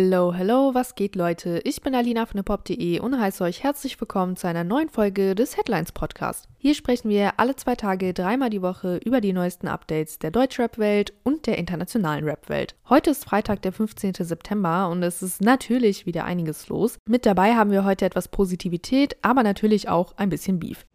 Hello, hello, was geht, Leute? Ich bin Alina von hiphop.de und heiße euch herzlich willkommen zu einer neuen Folge des Headlines Podcast. Hier sprechen wir alle zwei Tage, dreimal die Woche über die neuesten Updates der Deutschrap-Welt und der internationalen Rap-Welt. Heute ist Freitag, der 15. September und es ist natürlich wieder einiges los. Mit dabei haben wir heute etwas Positivität, aber natürlich auch ein bisschen Beef.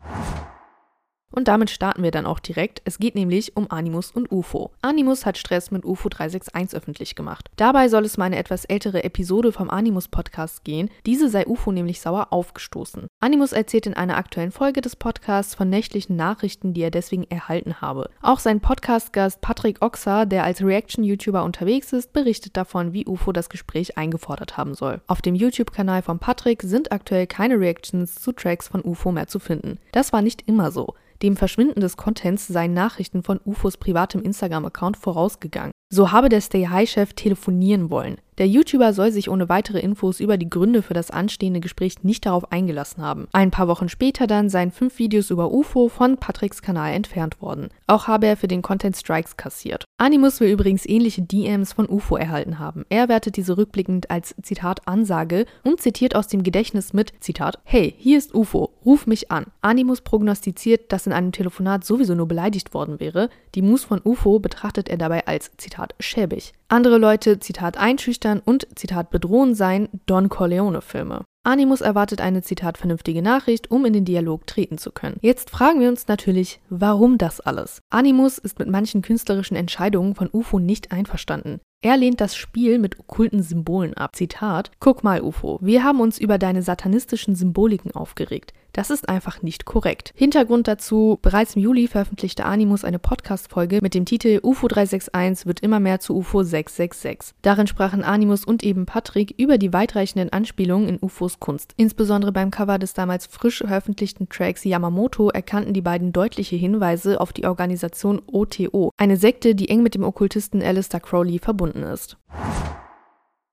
Und damit starten wir dann auch direkt. Es geht nämlich um Animus und UFO. Animus hat Stress mit UFO 361 öffentlich gemacht. Dabei soll es um eine etwas ältere Episode vom Animus Podcast gehen. Diese sei UFO nämlich sauer aufgestoßen. Animus erzählt in einer aktuellen Folge des Podcasts von nächtlichen Nachrichten, die er deswegen erhalten habe. Auch sein Podcast-Gast Patrick Oxer, der als Reaction-YouTuber unterwegs ist, berichtet davon, wie UFO das Gespräch eingefordert haben soll. Auf dem YouTube-Kanal von Patrick sind aktuell keine Reactions zu Tracks von UFO mehr zu finden. Das war nicht immer so. Dem Verschwinden des Contents seien Nachrichten von UFOs privatem Instagram-Account vorausgegangen. So habe der Stay High-Chef telefonieren wollen. Der YouTuber soll sich ohne weitere Infos über die Gründe für das anstehende Gespräch nicht darauf eingelassen haben. Ein paar Wochen später dann seien fünf Videos über UFO von Patricks Kanal entfernt worden. Auch habe er für den Content Strikes kassiert. Animus will übrigens ähnliche DMs von UFO erhalten haben. Er wertet diese rückblickend als Zitat Ansage und zitiert aus dem Gedächtnis mit Zitat Hey, hier ist UFO, ruf mich an. Animus prognostiziert, dass in einem Telefonat sowieso nur beleidigt worden wäre. Die Moves von UFO betrachtet er dabei als Zitat schäbig. Andere Leute, Zitat, einschüchtern und, Zitat, bedrohen seien Don Corleone-Filme. Animus erwartet eine, Zitat, vernünftige Nachricht, um in den Dialog treten zu können. Jetzt fragen wir uns natürlich, warum das alles? Animus ist mit manchen künstlerischen Entscheidungen von UFO nicht einverstanden. Er lehnt das Spiel mit okkulten Symbolen ab. Zitat: Guck mal, UFO, wir haben uns über deine satanistischen Symboliken aufgeregt. Das ist einfach nicht korrekt. Hintergrund dazu, bereits im Juli veröffentlichte Animus eine Podcast-Folge mit dem Titel UFO 361 wird immer mehr zu UFO 666. Darin sprachen Animus und eben Patrick über die weitreichenden Anspielungen in UFOs Kunst. Insbesondere beim Cover des damals frisch veröffentlichten Tracks Yamamoto erkannten die beiden deutliche Hinweise auf die Organisation OTO, eine Sekte, die eng mit dem Okkultisten Alistair Crowley verbunden ist.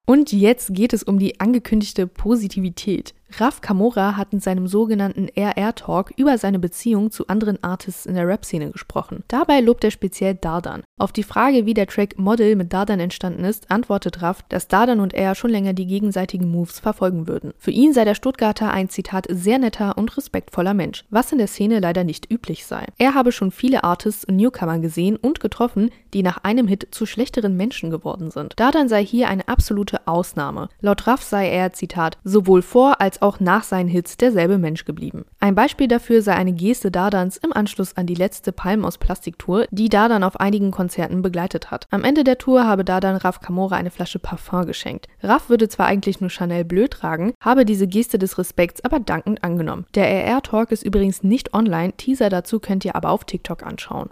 Und jetzt geht es um die angekündigte Positivität. Raf Kamora hat in seinem sogenannten RR-Talk über seine Beziehung zu anderen Artists in der Rap-Szene gesprochen. Dabei lobt er speziell Dardan. Auf die Frage, wie der Track Model mit Dardan entstanden ist, antwortet Raf, dass Dardan und er schon länger die gegenseitigen Moves verfolgen würden. Für ihn sei der Stuttgarter ein Zitat sehr netter und respektvoller Mensch, was in der Szene leider nicht üblich sei. Er habe schon viele Artists und Newcomer gesehen und getroffen, die nach einem Hit zu schlechteren Menschen geworden sind. Dardan sei hier eine absolute Ausnahme. Laut Raf sei er, Zitat, sowohl vor als auch nach seinen Hits derselbe Mensch geblieben. Ein Beispiel dafür sei eine Geste Dardans im Anschluss an die letzte Palm aus Plastik-Tour, die Dardan auf einigen Konzerten begleitet hat. Am Ende der Tour habe Dardan Raf Kamora eine Flasche Parfum geschenkt. Raf würde zwar eigentlich nur Chanel Bleu tragen, habe diese Geste des Respekts aber dankend angenommen. Der RR-Talk ist übrigens nicht online, Teaser dazu könnt ihr aber auf TikTok anschauen.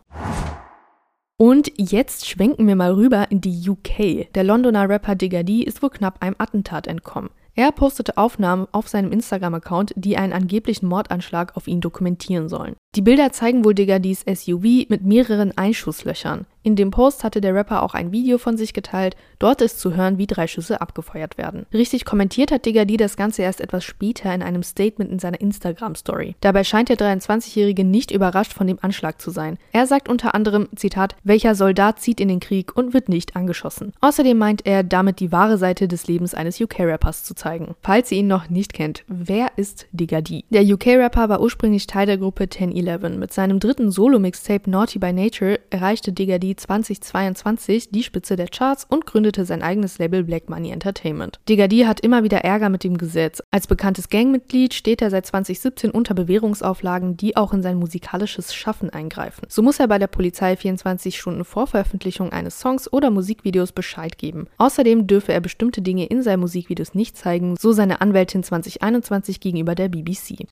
Und jetzt schwenken wir mal rüber in die UK. Der Londoner Rapper Digga D ist wohl knapp einem Attentat entkommen. Er postete Aufnahmen auf seinem Instagram-Account, die einen angeblichen Mordanschlag auf ihn dokumentieren sollen. Die Bilder zeigen wohl Diggerdys SUV mit mehreren Einschusslöchern. In dem Post hatte der Rapper auch ein Video von sich geteilt. Dort ist zu hören, wie drei Schüsse abgefeuert werden. Richtig kommentiert hat Diggerdy das Ganze erst etwas später in einem Statement in seiner Instagram-Story. Dabei scheint der 23-Jährige nicht überrascht von dem Anschlag zu sein. Er sagt unter anderem, Zitat, welcher Soldat zieht in den Krieg und wird nicht angeschossen. Außerdem meint er, damit die wahre Seite des Lebens eines UK-Rappers zu zeigen. Falls ihr ihn noch nicht kennt, wer ist Diggerdy? Der UK-Rapper war ursprünglich Teil der Gruppe 1011. Mit seinem dritten Solo-Mixtape Naughty by Nature erreichte Diggerdy 2022 die Spitze der Charts und gründete sein eigenes Label Black Money Entertainment. Digadi hat immer wieder Ärger mit dem Gesetz. Als bekanntes Gangmitglied steht er seit 2017 unter Bewährungsauflagen, die auch in sein musikalisches Schaffen eingreifen. So muss er bei der Polizei 24 Stunden vor Veröffentlichung eines Songs oder Musikvideos Bescheid geben. Außerdem dürfe er bestimmte Dinge in seinen Musikvideos nicht zeigen, so seine Anwältin 2021 gegenüber der BBC.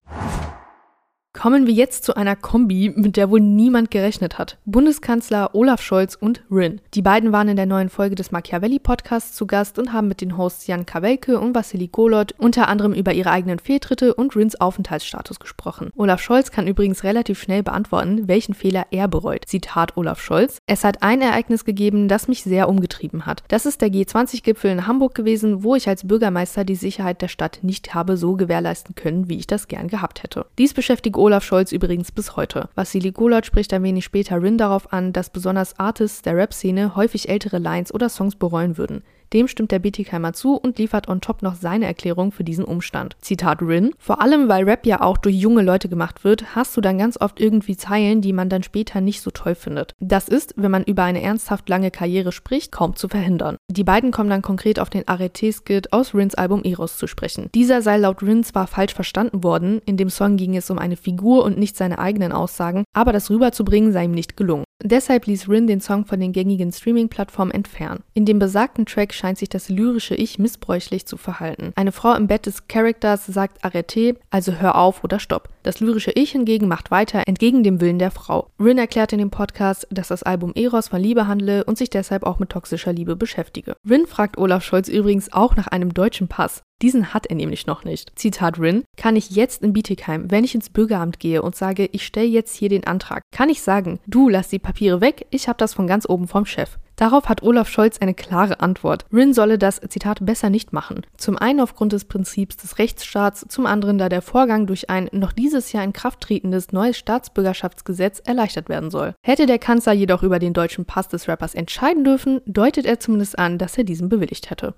Kommen wir jetzt zu einer Kombi, mit der wohl niemand gerechnet hat. Bundeskanzler Olaf Scholz und Rin. Die beiden waren in der neuen Folge des Machiavelli Podcasts zu Gast und haben mit den Hosts Jan Kawelke und Vassili Golot unter anderem über ihre eigenen Fehltritte und Rins Aufenthaltsstatus gesprochen. Olaf Scholz kann übrigens relativ schnell beantworten, welchen Fehler er bereut. Zitat Olaf Scholz: Es hat ein Ereignis gegeben, das mich sehr umgetrieben hat. Das ist der G20-Gipfel in Hamburg gewesen, wo ich als Bürgermeister die Sicherheit der Stadt nicht habe so gewährleisten können, wie ich das gern gehabt hätte. Dies beschäftigt Olaf Scholz übrigens bis heute. Vassili Golot spricht ein wenig später Rin darauf an, dass besonders Artists der Rap-Szene häufig ältere Lines oder Songs bereuen würden. Dem stimmt der Bietigheimer zu und liefert on top noch seine Erklärung für diesen Umstand. Zitat Rin: Vor allem, weil Rap ja auch durch junge Leute gemacht wird, hast du dann ganz oft irgendwie Zeilen, die man dann später nicht so toll findet. Das ist, wenn man über eine ernsthaft lange Karriere spricht, kaum zu verhindern. Die beiden kommen dann konkret auf den Arete-Skit aus Rins Album Eros zu sprechen. Dieser sei laut Rin zwar falsch verstanden worden, in dem Song ging es um eine Figur und nicht seine eigenen Aussagen, aber das rüberzubringen sei ihm nicht gelungen. Deshalb ließ Rin den Song von den gängigen Streaming-Plattformen entfernen. In dem besagten Track scheint sich das lyrische Ich missbräuchlich zu verhalten. Eine Frau im Bett des Charakters sagt Arrêté, also hör auf oder stopp. Das lyrische Ich hingegen macht weiter entgegen dem Willen der Frau. Rin erklärt in dem Podcast, dass das Album Eros von Liebe handle und sich deshalb auch mit toxischer Liebe beschäftige. Rin fragt Olaf Scholz übrigens auch nach einem deutschen Pass. Diesen hat er nämlich noch nicht. Zitat Rin, kann ich jetzt in Bietigheim, wenn ich ins Bürgeramt gehe und sage, ich stelle jetzt hier den Antrag, kann ich sagen, du lass die Papiere weg, ich habe das von ganz oben vom Chef. Darauf hat Olaf Scholz eine klare Antwort. Rin solle das, Zitat, besser nicht machen. Zum einen aufgrund des Prinzips des Rechtsstaats, zum anderen da der Vorgang durch ein noch dieses Jahr in Kraft tretendes neues Staatsbürgerschaftsgesetz erleichtert werden soll. Hätte der Kanzler jedoch über den deutschen Pass des Rappers entscheiden dürfen, deutet er zumindest an, dass er diesen bewilligt hätte.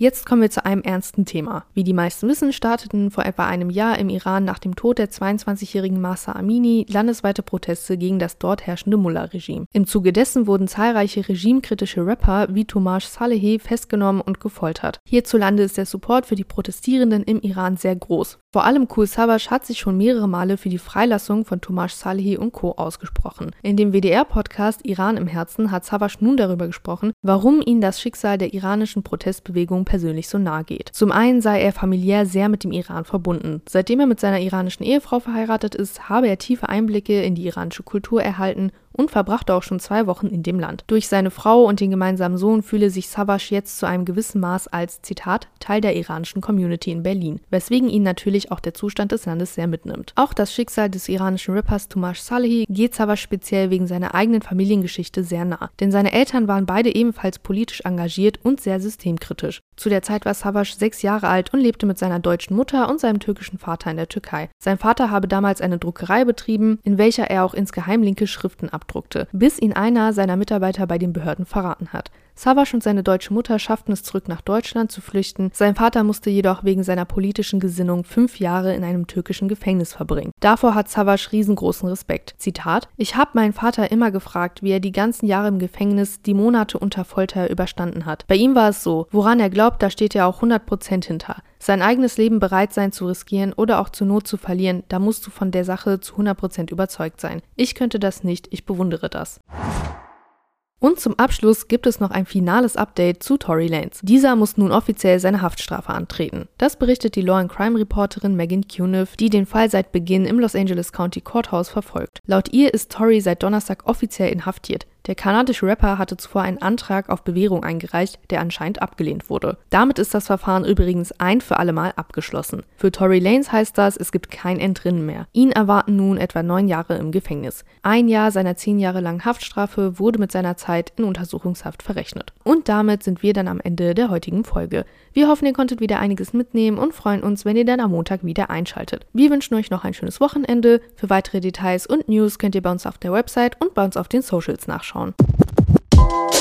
Jetzt kommen wir zu einem ernsten Thema. Wie die meisten wissen, starteten vor etwa einem Jahr im Iran nach dem Tod der 22-jährigen Masa Amini landesweite Proteste gegen das dort herrschende Mullah-Regime. Im Zuge dessen wurden zahlreiche regimekritische Rapper wie Tomasz Salehi festgenommen und gefoltert. Hierzulande ist der Support für die Protestierenden im Iran sehr groß. Vor allem Kul Savas hat sich schon mehrere Male für die Freilassung von Tomasz Salehi und Co. ausgesprochen. In dem WDR-Podcast Iran im Herzen hat Savas nun darüber gesprochen, warum ihn das Schicksal der iranischen Protestbewegung persönlich so nahe geht. Zum einen sei er familiär sehr mit dem Iran verbunden. Seitdem er mit seiner iranischen Ehefrau verheiratet ist, habe er tiefe Einblicke in die iranische Kultur erhalten und verbrachte auch schon zwei Wochen in dem Land. Durch seine Frau und den gemeinsamen Sohn fühle sich Savasch jetzt zu einem gewissen Maß als, Zitat, Teil der iranischen Community in Berlin, weswegen ihn natürlich auch der Zustand des Landes sehr mitnimmt. Auch das Schicksal des iranischen Rappers Tumash Salehi geht Savasch speziell wegen seiner eigenen Familiengeschichte sehr nah, denn seine Eltern waren beide ebenfalls politisch engagiert und sehr systemkritisch. Zu der Zeit war Savasch sechs Jahre alt und lebte mit seiner deutschen Mutter und seinem türkischen Vater in der Türkei. Sein Vater habe damals eine Druckerei betrieben, in welcher er auch insgeheim linke Schriften abdruckte abdruckte, bis ihn einer seiner Mitarbeiter bei den Behörden verraten hat. Savasch und seine deutsche Mutter schafften es zurück nach Deutschland zu flüchten. Sein Vater musste jedoch wegen seiner politischen Gesinnung fünf Jahre in einem türkischen Gefängnis verbringen. Davor hat Savasch riesengroßen Respekt. Zitat: Ich habe meinen Vater immer gefragt, wie er die ganzen Jahre im Gefängnis, die Monate unter Folter überstanden hat. Bei ihm war es so, woran er glaubt, da steht er auch 100% hinter. Sein eigenes Leben bereit sein zu riskieren oder auch zur Not zu verlieren, da musst du von der Sache zu 100% überzeugt sein. Ich könnte das nicht, ich bewundere das. Und zum Abschluss gibt es noch ein finales Update zu Tory Lanez. Dieser muss nun offiziell seine Haftstrafe antreten. Das berichtet die Law and Crime Reporterin Megan Cuniff, die den Fall seit Beginn im Los Angeles County Courthouse verfolgt. Laut ihr ist Tory seit Donnerstag offiziell inhaftiert. Der kanadische Rapper hatte zuvor einen Antrag auf Bewährung eingereicht, der anscheinend abgelehnt wurde. Damit ist das Verfahren übrigens ein für alle Mal abgeschlossen. Für Tory Lanez heißt das, es gibt kein Entrinnen mehr. Ihn erwarten nun etwa neun Jahre im Gefängnis. Ein Jahr seiner zehn Jahre langen Haftstrafe wurde mit seiner Zeit in Untersuchungshaft verrechnet. Und damit sind wir dann am Ende der heutigen Folge. Wir hoffen, ihr konntet wieder einiges mitnehmen und freuen uns, wenn ihr dann am Montag wieder einschaltet. Wir wünschen euch noch ein schönes Wochenende. Für weitere Details und News könnt ihr bei uns auf der Website und bei uns auf den Socials nachschauen. Tchau.